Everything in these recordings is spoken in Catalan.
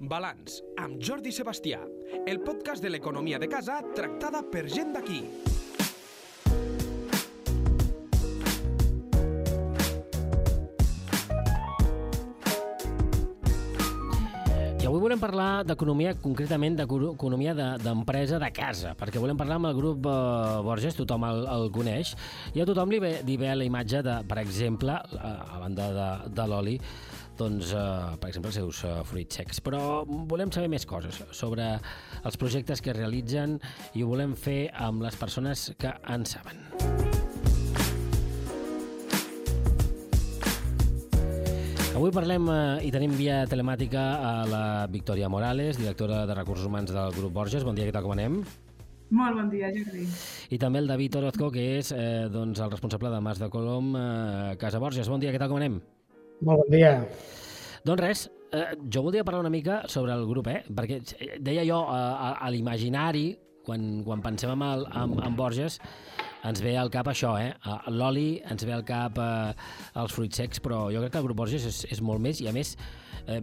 Balanç, amb Jordi Sebastià, el podcast de l'economia de casa tractada per gent d'aquí. I avui volem parlar d'economia, concretament d'economia de- d'empresa de casa, perquè volem parlar amb el grup eh, Borges, tothom el, el coneix, i a tothom li ve, li ve la imatge de, per exemple, a banda de, de l'oli, doncs, eh, per exemple, els seus eh, fruits secs. Però volem saber més coses sobre els projectes que realitzen i ho volem fer amb les persones que en saben. Avui parlem eh, i tenim via telemàtica a la Victòria Morales, directora de Recursos Humans del grup Borges. Bon dia, què tal, com anem? Molt bon dia, Jordi. I també el David Orozco, que és eh, doncs, el responsable de Mas de Colom, eh, Casa Borges. Bon dia, què tal, com anem? Molt bon dia. Doncs res, eh, jo voldria parlar una mica sobre el grup, eh? perquè eh, deia jo, eh, a, a l'imaginari, quan, quan pensem en, el, en, en Borges, ens ve al cap això, eh? A- L'oli, ens ve al cap eh, els fruits secs, però jo crec que el grup Borges és, és molt més i, a més, eh,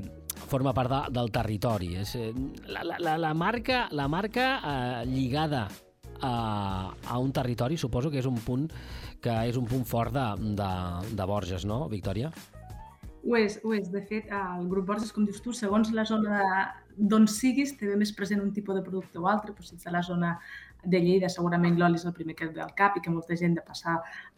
forma part de, del territori. És, eh, la, la, la marca, la marca eh, lligada a, a un territori suposo que és un punt que és un punt fort de, de, de Borges, no, Victòria? Ho és, ho és. De fet, el grup Borges, com dius tu, segons la zona d'on siguis, té més present un tipus de producte o altre. Però si ets a la zona de Lleida, segurament l'oli és el primer que et ve al cap i que molta gent de passar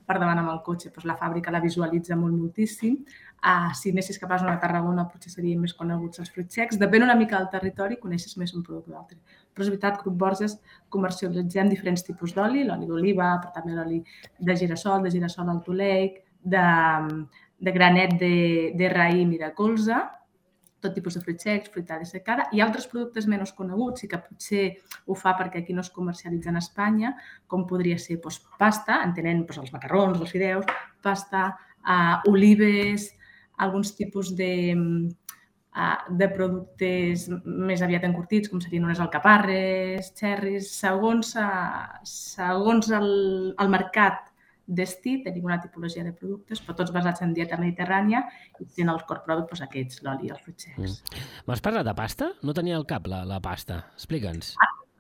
per davant amb el cotxe, doncs la fàbrica la visualitza molt moltíssim. Uh, si anessis cap a de Tarragona, potser serien més coneguts els fruits secs. Depèn una mica del territori, coneixes més un producte o l'altre. Però és veritat, Grup Borges comercialitzem diferents tipus d'oli, l'oli d'oliva, però també l'oli de girassol, de girassol alto leic, de, de granet de, de raïm i de colza, tot tipus de fruits secs, fruitada secada, i altres productes menys coneguts i que potser ho fa perquè aquí no es comercialitzen a Espanya, com podria ser doncs, pasta, entenent doncs, els macarrons, els fideus, pasta, uh, olives, alguns tipus de, uh, de productes més aviat encurtits, com serien unes alcaparres, xerris, segons, uh, segons el, el mercat destí, tenim una tipologia de productes, però tots basats en dieta mediterrània i tenen el core product doncs, aquests, l'oli i els fruits secs. M'has parlat de pasta? No tenia al cap la, la pasta. Explica'ns.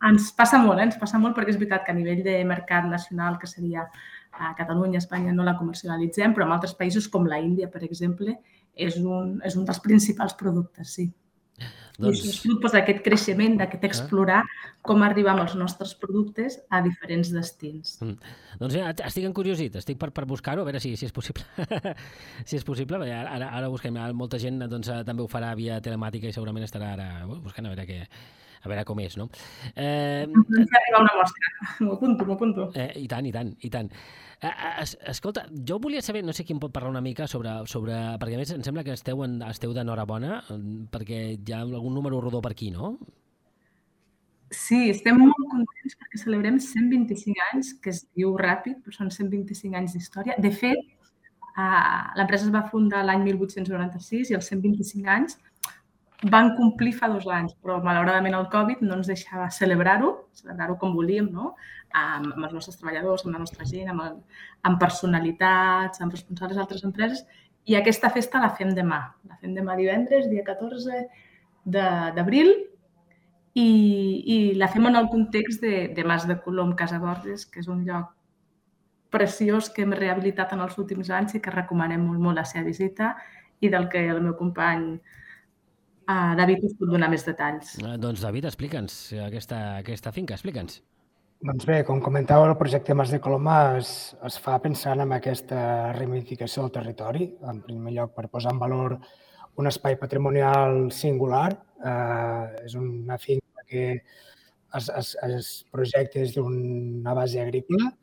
Ens passa molt, eh? ens passa molt perquè és veritat que a nivell de mercat nacional, que seria a Catalunya, Espanya, no la comercialitzem, però en altres països com la Índia, per exemple, és un, és un dels principals productes, sí. Doncs... I fruit doncs, d'aquest creixement, d'aquest explorar com arribar amb els nostres productes a diferents destins. Mm. Doncs ja, estic encuriosit, estic per, per buscar-ho, a veure si, si és possible. si és possible, perquè ara, ara, busquem, molta gent doncs, també ho farà via telemàtica i segurament estarà ara buscant a veure què, a veure com és, no? Eh, arriba una mostra. M'ho apunto, m'ho apunto. Eh, I tant, i tant, i tant. Eh, es, escolta, jo volia saber, no sé qui em pot parlar una mica sobre... sobre perquè a més em sembla que esteu, en, esteu d'enhorabona, perquè hi ha algun número rodó per aquí, no? Sí, estem molt contents perquè celebrem 125 anys, que es diu ràpid, però són 125 anys d'història. De fet, uh, l'empresa es va fundar l'any 1896 i els 125 anys van complir fa dos anys, però malauradament el Covid no ens deixava celebrar-ho, celebrar-ho com volíem, no? amb, amb els nostres treballadors, amb la nostra gent, amb, el, amb personalitats, amb responsables d'altres empreses, i aquesta festa la fem demà. La fem demà divendres, dia 14 d'abril, i, i la fem en el context de, de Mas de Colom, Casa Borges, que és un lloc preciós que hem rehabilitat en els últims anys i que recomanem molt, molt la seva visita i del que el meu company uh, David us pot donar més detalls. Eh, doncs David, explica'ns aquesta, aquesta finca, explica'ns. Doncs bé, com comentava, el projecte Mas de Coloma es, es fa pensant en aquesta reivindicació del territori, en primer lloc per posar en valor un espai patrimonial singular. Eh, és una finca que es, es, es projecta des d'una base agrícola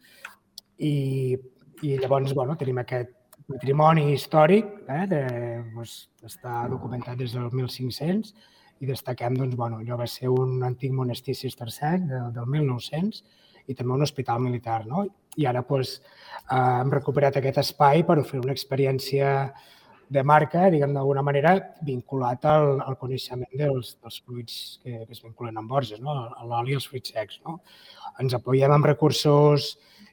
i, i llavors bueno, tenim aquest patrimoni històric, eh, de, doncs, està documentat des del 1500 i destaquem, doncs, bueno, allò va ser un antic monestir cistercenc del, del 1900 i també un hospital militar, no? I ara doncs, eh, hem recuperat aquest espai per oferir una experiència de marca, diguem d'alguna manera, vinculat al, al coneixement dels, dels fruits que, que es vinculen amb Borges, no? l'oli i els fruits secs. No? Ens apoyem amb recursos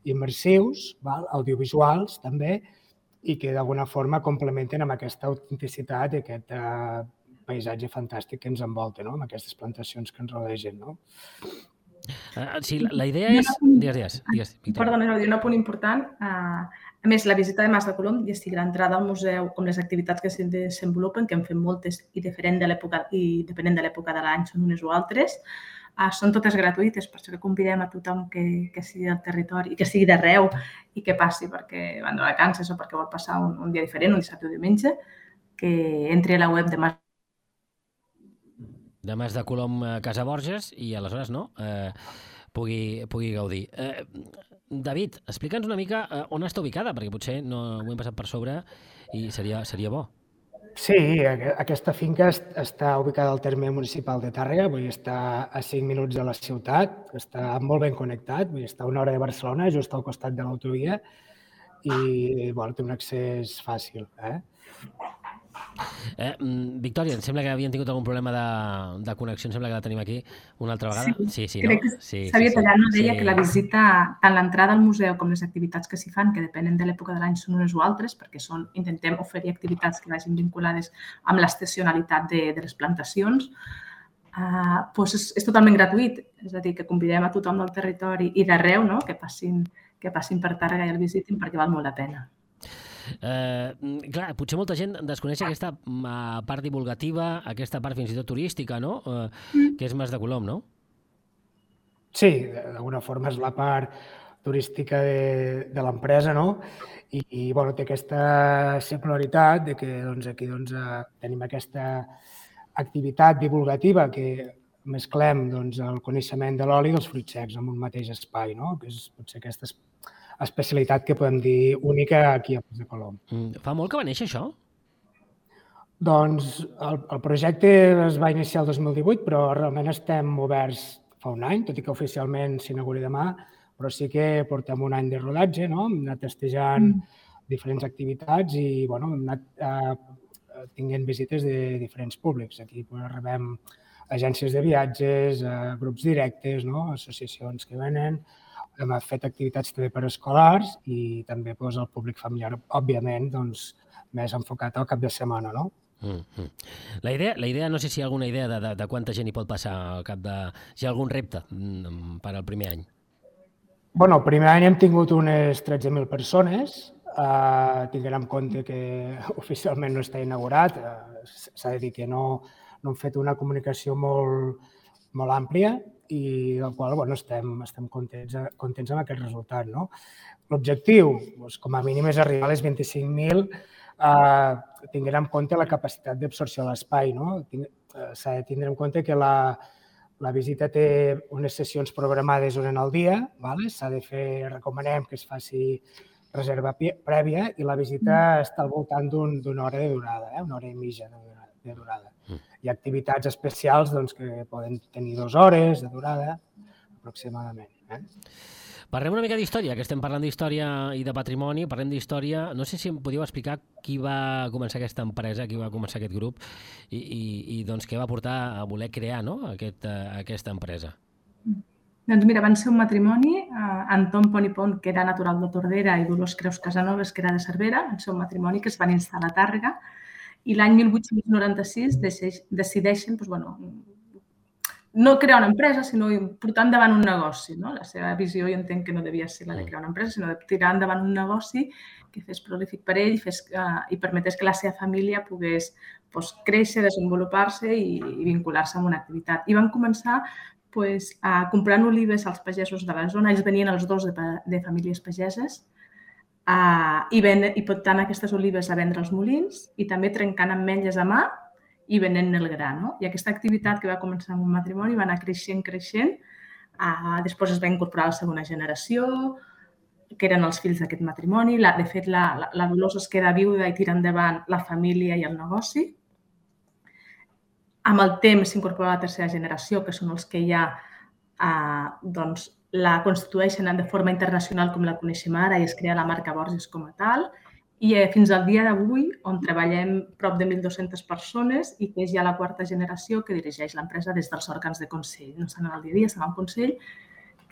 immersius, val? audiovisuals també, i que d'alguna forma complementen amb aquesta autenticitat i aquest eh, paisatge fantàstic que ens envolta, no? amb aquestes plantacions que ens rodegen. No? Uh, sí, la, la idea és... Digues, digues, digues Victoria. Perdona, no, un apunt important. Uh, a més, la visita de Mas de Colom i estic l'entrada al museu, com les activitats que s'hi desenvolupen, que en fem moltes i diferent de l'època i depenent de l'època de l'any són unes o altres, uh, són totes gratuïtes, per això que convidem a tothom que, que sigui del territori i que sigui d'arreu i que passi perquè van de vacances o perquè vol passar un, un dia diferent, un dissabte o diumenge, que entri a la web de Mas de Mas de Colom a Casa Borges i aleshores no, eh, pugui, pugui gaudir. Eh, David, explica'ns una mica eh, on està ubicada, perquè potser no ho hem passat per sobre i seria, seria bo. Sí, aquesta finca està ubicada al terme municipal de Tàrrega, vull està a 5 minuts de la ciutat, està molt ben connectat, vull està a una hora de Barcelona, just al costat de l'autovia, i bueno, té un accés fàcil. Eh? Eh, mm, Victòria, em sembla que havien tingut algun problema de, de connexió, em sembla que la tenim aquí una altra vegada. Sí, sí, crec no? que sí, Xavier sí, Tallano sí, deia sí. que la visita, tant l'entrada al museu com les activitats que s'hi fan, que depenen de l'època de l'any, són unes o altres, perquè són, intentem oferir activitats que vagin vinculades amb l'estacionalitat de, de les plantacions, uh, doncs és, és totalment gratuït. És a dir, que convidem a tothom del territori i d'arreu no? que, passin, que passin per Tàrrega i el visitin perquè val molt la pena. Eh, clar, potser molta gent desconeix aquesta mm, part divulgativa, aquesta part fins i tot turística, no? Eh, que és Mas de Colom, no? Sí, d'alguna forma és la part turística de, de l'empresa, no? I, i bueno, té aquesta singularitat de que doncs, aquí doncs, eh, tenim aquesta activitat divulgativa que mesclem doncs, el coneixement de l'oli i dels fruits secs en un mateix espai, no? que és potser aquesta especialitat que podem dir única aquí a Pas de Colom. Mm, fa molt que va néixer això? Doncs el, el projecte es va iniciar el 2018, però realment estem oberts fa un any, tot i que oficialment s'inauguri demà, però sí que portem un any de rodatge, no? hem anat testejant mm. diferents activitats i bueno, hem anat eh, tinguent visites de diferents públics. Aquí pues, rebem agències de viatges, eh, grups directes, no? associacions que venen, hem fet activitats també per escolars i també doncs, el públic familiar, òbviament, doncs, més enfocat al cap de setmana, no? Mm -hmm. la, idea, la idea, no sé si hi ha alguna idea de, de, de quanta gent hi pot passar al cap de... Si hi ha algun repte mm, per al primer any. bueno, el primer any hem tingut unes 13.000 persones. Uh, tinguem en compte que oficialment no està inaugurat. Uh, S'ha de dir que no, no hem fet una comunicació molt, molt àmplia i del qual bueno, estem, estem contents, contents amb aquest resultat. No? L'objectiu, doncs, com a mínim, és arribar a les 25.000 eh, tinguent en compte la capacitat d'absorció de l'espai. No? S'ha de tindre en compte que la, la visita té unes sessions programades durant el dia, vale? s'ha de fer, recomanem que es faci reserva prèvia i la visita està al voltant d'una un, hora de durada, eh? una hora i mitja de durada. De durada. Hi ha activitats especials doncs, que poden tenir dues hores de durada aproximadament. Eh? Parlem una mica d'història, que estem parlant d'història i de patrimoni, parlem d'història. No sé si em podíeu explicar qui va començar aquesta empresa, qui va començar aquest grup i, i, i doncs què va portar a voler crear no? aquest, uh, aquesta empresa. Doncs mira, van ser un matrimoni, eh, Anton Ponipont, que era natural de Tordera, i Dolors Creus Casanovas, que era de Cervera, van ser un matrimoni que es van instal·lar a Tàrrega, i l'any 1896 decideixen doncs, bueno, no crear una empresa, sinó portar endavant un negoci. No? La seva visió, jo entenc que no devia ser la de crear una empresa, sinó de tirar endavant un negoci que fes prolífic per ell fes, uh, i permetés que la seva família pogués pues, créixer, desenvolupar-se i, i vincular-se amb una activitat. I van començar pues, a comprant olives als pagesos de la zona. Ells venien els dos de, de famílies pageses uh, i, ven, i portant aquestes olives a vendre als molins i també trencant ametlles a mà i venent el gra. No? I aquesta activitat que va començar amb un matrimoni va anar creixent, creixent. Uh, després es va incorporar la segona generació, que eren els fills d'aquest matrimoni. La, de fet, la, la, la Dolors es queda viuda i tira endavant la família i el negoci. Amb el temps s'incorpora la tercera generació, que són els que ja eh, doncs, la constitueixen de forma internacional com la coneixem ara i es crea la marca Borges com a tal. I eh, fins al dia d'avui, on treballem prop de 1.200 persones i que és ja la quarta generació que dirigeix l'empresa des dels òrgans de Consell. No estan al dia a dia, estan al Consell.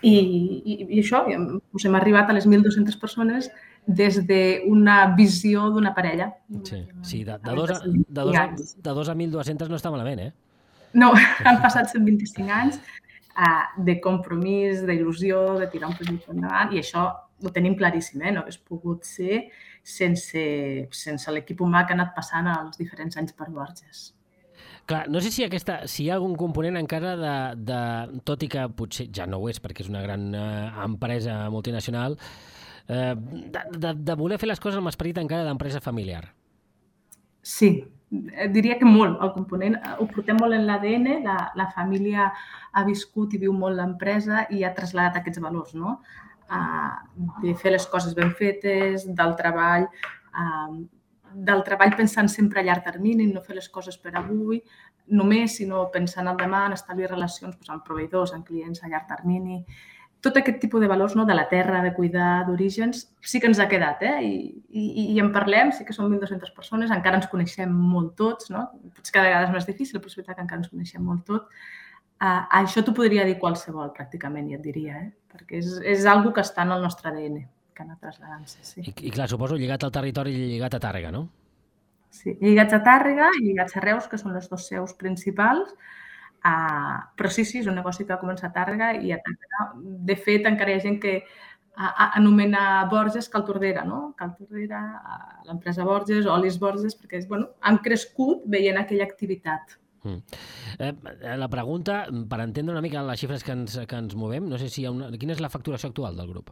I, i, i això, doncs hem arribat a les 1.200 persones des d'una visió d'una parella. Sí, sí de, de, dos a, de, dos a, de dos a 1.200 no està malament, eh? No, han passat 125 anys de compromís, d'il·lusió, de tirar un projecte endavant i això ho tenim claríssim, eh? no hagués pogut ser sense, sense l'equip humà que ha anat passant els diferents anys per Borges. Clar, no sé si, aquesta, si hi ha algun component encara de, de, tot i que potser ja no ho és perquè és una gran eh, empresa multinacional, eh, de, de, de voler fer les coses amb esperit encara d'empresa familiar. Sí, diria que molt. El component ho portem molt en l'ADN, la, la família ha viscut i viu molt l'empresa i ha traslladat aquests valors, no? Uh, de fer les coses ben fetes, del treball, uh, del treball pensant sempre a llarg termini, no fer les coses per avui, només, sinó pensant al demà, en establir relacions doncs, amb proveïdors, amb clients a llarg termini. Tot aquest tipus de valors no, de la terra, de cuidar, d'orígens, sí que ens ha quedat, eh? I, i, i en parlem, sí que som 1.200 persones, encara ens coneixem molt tots, no? Potser cada vegada és més difícil, però és veritat que encara ens coneixem molt tots. Uh, això t'ho podria dir qualsevol, pràcticament, ja et diria, eh? perquè és, és algo que està en el nostre ADN que anar traslladant-se, sí. I, I clar, suposo lligat al territori i lligat a Tàrrega, no? Sí, lligats a Tàrrega i lligats a Reus, que són les dos seus principals. Uh, però sí, sí, és un negoci que va començar a Tàrrega i a Tàrrega. De fet, encara hi ha gent que anomena Borges Cal Tordera, no? Cal Tordera, l'empresa Borges, Olis Borges, perquè bueno, han crescut veient aquella activitat. Mm. Eh, la pregunta, per entendre una mica les xifres que ens, que ens movem, no sé si hi ha una... Quina és la facturació actual del grup?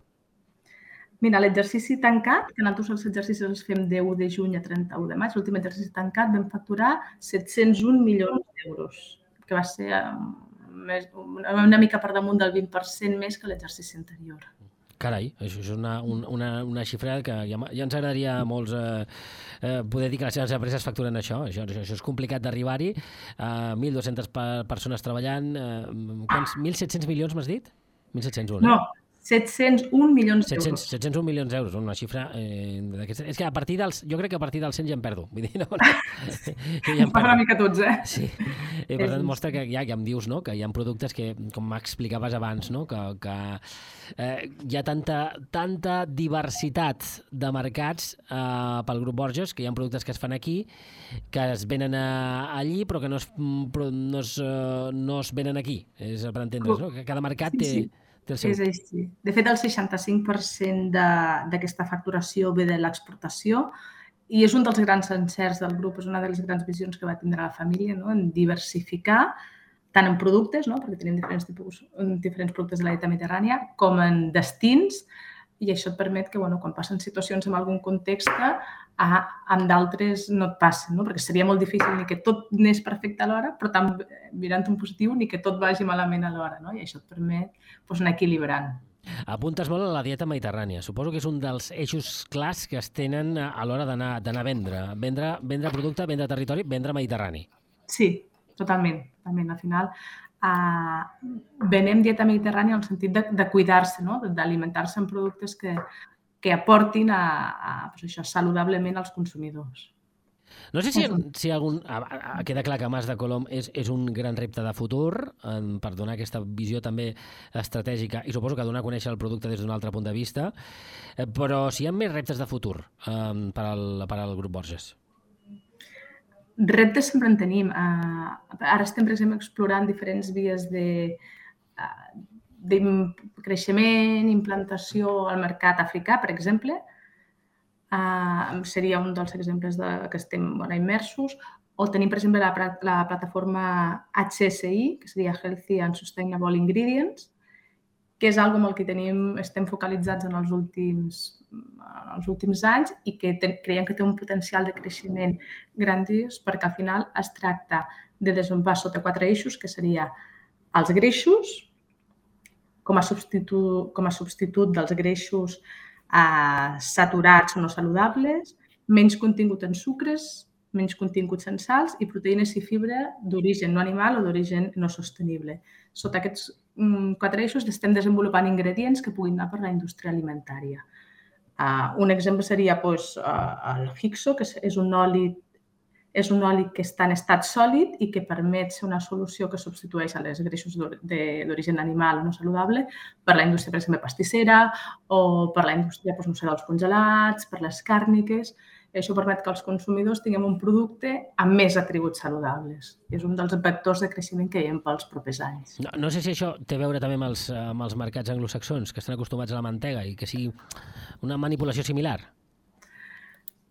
Mira, l'exercici tancat, que nosaltres els exercicis els fem de 1 de juny a 31 de maig, l'últim exercici tancat vam facturar 701 milions d'euros, que va ser um, més, una mica per damunt del 20% més que l'exercici anterior. Carai, això és una, una, una xifra que ja, ja ens agradaria a molts eh, eh, poder dir que les seves empreses facturen això. Això, això, això és complicat d'arribar-hi. Eh, 1.200 persones treballant. Eh, quants? 1.700 milions m'has dit? 1.701. Eh? No, 701 milions d'euros. 701 milions d'euros, una xifra... Eh, és que a partir dels... Jo crec que a partir dels 100 ja em perdo. Vull dir, no, no, que ja em perdo. una mica tots, eh? Sí. I per tant, mostra que ja, ja em dius no? que hi ha productes que, com m'explicaves abans, no? que, que eh, hi ha tanta, tanta diversitat de mercats eh, pel grup Borges, que hi ha productes que es fan aquí, que es venen a, allí, però que no es, però no es, uh, no es venen aquí. És per entendre's, no? que cada mercat sí, té... Sí seu... És així. De fet, el 65% d'aquesta facturació ve de l'exportació i és un dels grans encerts del grup, és una de les grans visions que va tindre la família, no? en diversificar tant en productes, no? perquè tenim diferents, tipus, diferents productes de la dieta mediterrània, com en destins, i això et permet que bueno, quan passen situacions en algun context a, amb d'altres no et passen, no? perquè seria molt difícil ni que tot anés perfecte alhora, però també mirant un positiu ni que tot vagi malament alhora, no? i això et permet doncs, anar equilibrant. Apuntes molt a la dieta mediterrània. Suposo que és un dels eixos clars que es tenen a l'hora d'anar a vendre. Vendre, vendre producte, vendre territori, vendre mediterrani. Sí, totalment. totalment. Al final, venem dieta mediterrània en el sentit de, de cuidar-se, no? d'alimentar-se amb productes que, que aportin a, a, pues això, saludablement als consumidors. No sé si, si algun... A, a, queda clar que Mas de Colom és, és un gran repte de futur en, per donar aquesta visió també estratègica i suposo que donar a conèixer el producte des d'un altre punt de vista, eh, però si hi ha més reptes de futur eh, per, al, per al grup Borges. Reptes sempre en tenim. Uh, ara estem, per exemple, explorant diferents vies de, uh, de creixement, implantació al mercat africà, per exemple, Uh, seria un dels exemples de, que estem bueno, immersos. O tenim, per exemple, la, la plataforma HSI, que seria Healthy and Sustainable Ingredients, que és algo amb el que tenim, estem focalitzats en els últims, en els últims anys i que te, creiem que té un potencial de creixement grandiós perquè al final es tracta de desenvolupar sota quatre eixos, que seria els greixos, com a substitut, com a substitut dels greixos eh, saturats o no saludables, menys contingut en sucres, menys continguts en sals i proteïnes i fibra d'origen no animal o d'origen no sostenible. Sota aquests mm, quatre eixos estem desenvolupant ingredients que puguin anar per la indústria alimentària. Uh, un exemple seria pues, uh, el Hixo, que és un oli és un oli que està en estat sòlid i que permet ser una solució que substitueix a les greixos d'origen animal no saludable per la indústria, per exemple, pastissera o per la indústria doncs, no sé, dels congelats, per les càrniques. I això permet que els consumidors tinguem un producte amb més atributs saludables. És un dels vectors de creixement que hi ha pels propers anys. No, no sé si això té a veure també amb els, amb els mercats anglosaxons, que estan acostumats a la mantega i que sigui una manipulació similar.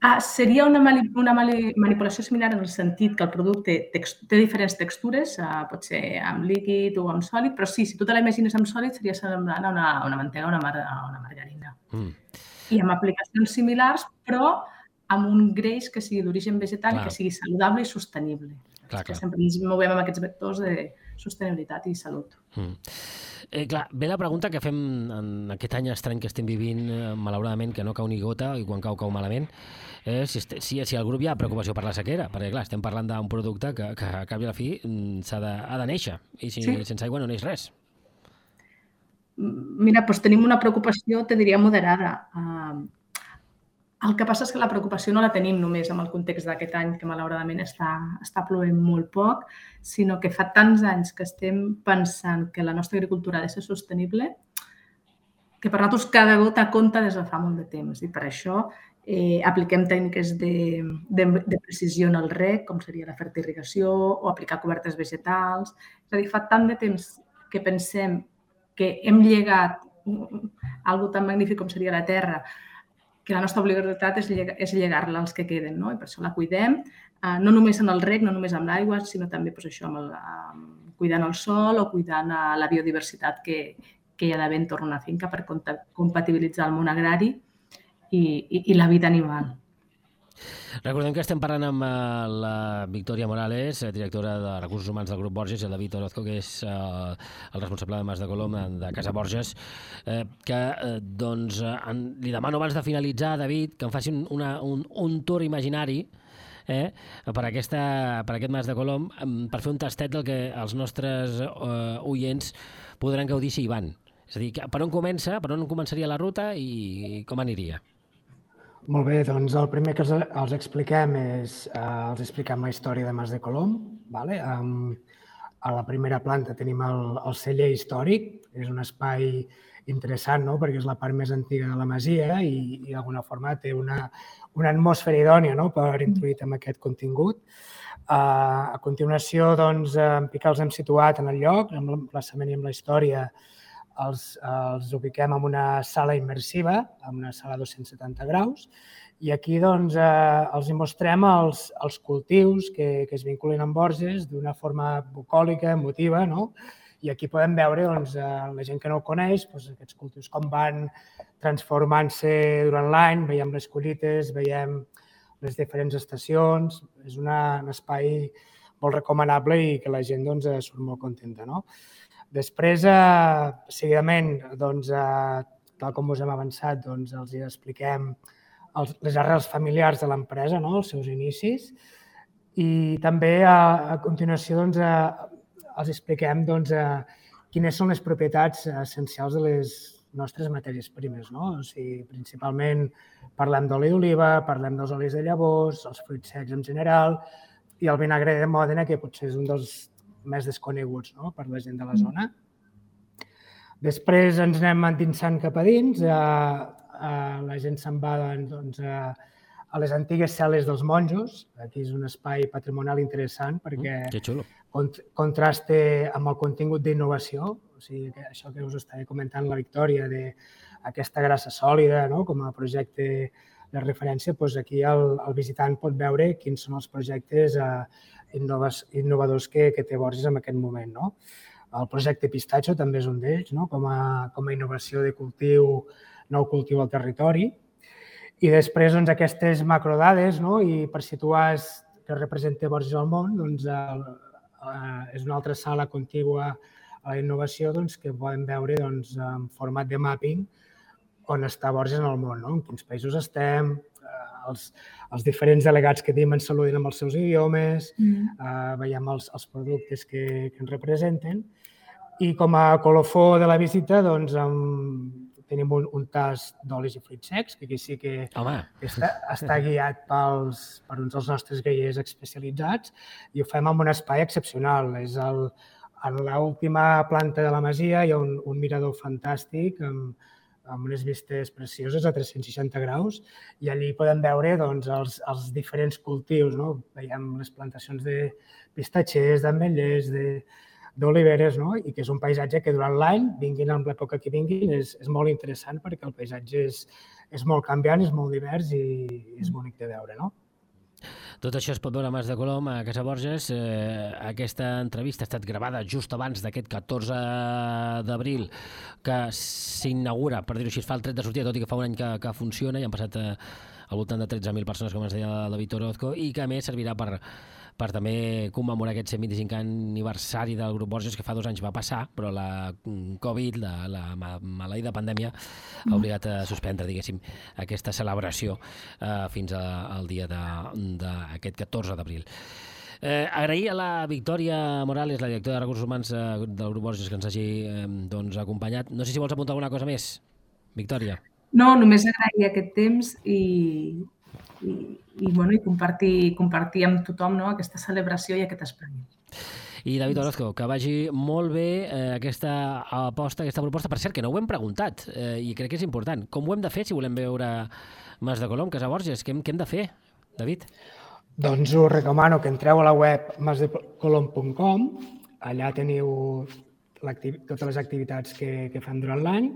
Ah, seria una, mani una mani manipulació similar en el sentit que el producte té diferents textures, uh, pot ser amb líquid o amb sòlid, però sí, si tu te l'imagines amb sòlid seria semblant a una, una mantega o una, mar una margarina. Mm. I amb aplicacions similars, però amb un greix que sigui d'origen vegetal clar. i que sigui saludable i sostenible. Clar, clar. sempre ens movem amb aquests vectors de sostenibilitat i salut. Mm. Eh, clar, ve la pregunta que fem en aquest any estrany que estem vivint, eh, malauradament, que no cau ni gota i quan cau, cau malament, eh, si, si, si al grup hi ha preocupació per la sequera, perquè clar, estem parlant d'un producte que, que a cap i a la fi mm, s'ha de, ha de néixer, i si, sí. sense aigua no neix res. Mira, doncs tenim una preocupació, te diria, moderada. Uh, el que passa és que la preocupació no la tenim només amb el context d'aquest any, que malauradament està, està plovent molt poc, sinó que fa tants anys que estem pensant que la nostra agricultura ha de ser sostenible que per nosaltres cada gota compta des de fa molt de temps i per això eh, apliquem tècniques de, de, de precisió en el rec, com seria la fertirrigació o aplicar cobertes vegetals. És a dir, fa tant de temps que pensem que hem llegat algo tan magnífic com seria la terra que la nostra obligatorietat és, és llegar-la als que queden, no? i per això la cuidem, eh, no només en el rec, no només amb l'aigua, sinó també pues, això, amb el, amb, cuidant el sol o cuidant eh, la biodiversitat que, que hi ha d'haver entorn a una finca per compatibilitzar el món agrari i, i, i la vida animal. Recordem que estem parlant amb uh, la Victòria Morales, eh, directora de Recursos Humans del grup Borges, i el David Orozco, que és uh, el responsable de Mas de Colom de Casa Borges, eh, que doncs, li demano abans de finalitzar, David, que em faci un, una, un, un tour imaginari eh, per, aquesta, per aquest Mas de Colom per fer un tastet del que els nostres uh, oients podran gaudir si hi van. És a dir, per on comença, per on començaria la ruta i, i com aniria? Molt bé, doncs el primer que els, expliquem és, eh, els expliquem la història de Mas de Colom. Vale? Um, a la primera planta tenim el, el celler històric, és un espai interessant no? perquè és la part més antiga de la masia i, i d'alguna forma té una, una atmosfera idònia no? per introduir amb aquest contingut. Uh, a continuació, doncs, en Picar els hem situat en el lloc, amb l'emplaçament i amb la història els, els ubiquem en una sala immersiva, en una sala 270 graus, i aquí doncs, eh, els mostrem els, els cultius que, que es vinculen amb Borges d'una forma bucòlica, emotiva, no? I aquí podem veure, doncs, eh, la gent que no ho coneix, doncs, aquests cultius com van transformant-se durant l'any, veiem les collites, veiem les diferents estacions, és una, un espai molt recomanable i que la gent doncs, surt molt contenta. No? Després, eh, seguidament, doncs, eh, tal com us hem avançat, doncs, els expliquem els, les arrels familiars de l'empresa, no? els seus inicis, i també a, a continuació doncs, eh, els expliquem doncs, eh, quines són les propietats essencials de les nostres matèries primes. No? O sigui, principalment parlem d'oli d'oliva, parlem dels olis de llavors, els fruits secs en general, i el vinagre de Mòdena, que potser és un dels més desconeguts no? per la gent de la mm. zona. Després ens anem endinsant cap a dins, eh, eh, la gent se'n va doncs, a, a les antigues cel·les dels monjos. Aquí és un espai patrimonial interessant perquè mm, que xulo. Cont contrasta amb el contingut d'innovació, o sigui, que això que us estava comentant la Victòria, de aquesta grassa sòlida no? com a projecte de referència, doncs aquí el, el visitant pot veure quins són els projectes eh, innovadors que, que té Borges en aquest moment. No? El projecte Pistatxo també és un d'ells, no? com, a, com a innovació de cultiu, nou cultiu al territori. I després, doncs, aquestes macrodades, no? i per situar que representa Borges al món, doncs, el, eh, és una altra sala contigua a la innovació doncs, que podem veure doncs, en format de mapping on està Borges en el món, no? en quins països estem, els, els diferents delegats que tenim ens saluden amb els seus idiomes, mm. eh, veiem els, els productes que, que ens representen i com a colofó de la visita doncs, amb, tenim un, un tas d'olis i fruits secs, que aquí sí que Home, està, està guiat pels, per uns dels nostres grellers especialitzats i ho fem en un espai excepcional. És el, en l'última planta de la masia hi ha un, un mirador fantàstic amb, amb unes vistes precioses a 360 graus i allí podem veure doncs, els, els diferents cultius. No? Veiem les plantacions de pistatxers, d'ametllers, d'oliveres, no? i que és un paisatge que durant l'any, vinguin en l'època que vinguin, és, és molt interessant perquè el paisatge és, és molt canviant, és molt divers i és bonic de veure. No? Tot això es pot veure a Mas de Colom, a Casa Borges. Eh, aquesta entrevista ha estat gravada just abans d'aquest 14 d'abril que s'inaugura, per dir-ho així, es fa el tret de sortida, tot i que fa un any que, que funciona i han passat eh, al voltant de 13.000 persones, com ens deia la David Orozco, i que a més servirà per, per també commemorar aquest 125 aniversari del grup Borges, que fa dos anys va passar, però la Covid, la, la maleïda pandèmia, ha obligat a suspendre, diguéssim, aquesta celebració eh, fins a, al dia d'aquest 14 d'abril. Eh, agrair a la Victòria Morales, la directora de Recursos Humans eh, del grup Borges, que ens hagi eh, doncs, acompanyat. No sé si vols apuntar alguna cosa més, Victòria. No, només agrair aquest temps i, i, i, bueno, i compartir, compartir amb tothom no, aquesta celebració i aquest espai. I David Orozco, que vagi molt bé eh, aquesta aposta, aquesta proposta. Per cert, que no ho hem preguntat eh, i crec que és important. Com ho hem de fer si volem veure Mas de Colom, Casa Borges? Què, què hem de fer, David? Doncs us recomano que entreu a la web masdecolom.com. Allà teniu totes les activitats que, que fan durant l'any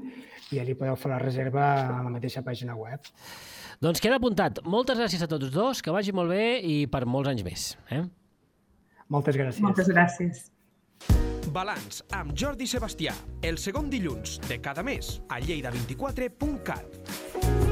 i allí podeu fer la reserva a la mateixa pàgina web. Doncs queda apuntat. Moltes gràcies a tots dos, que vagi molt bé i per molts anys més. Eh? Moltes gràcies. Moltes gràcies. Balanç amb Jordi Sebastià, el segon dilluns de cada mes a lleida24.cat.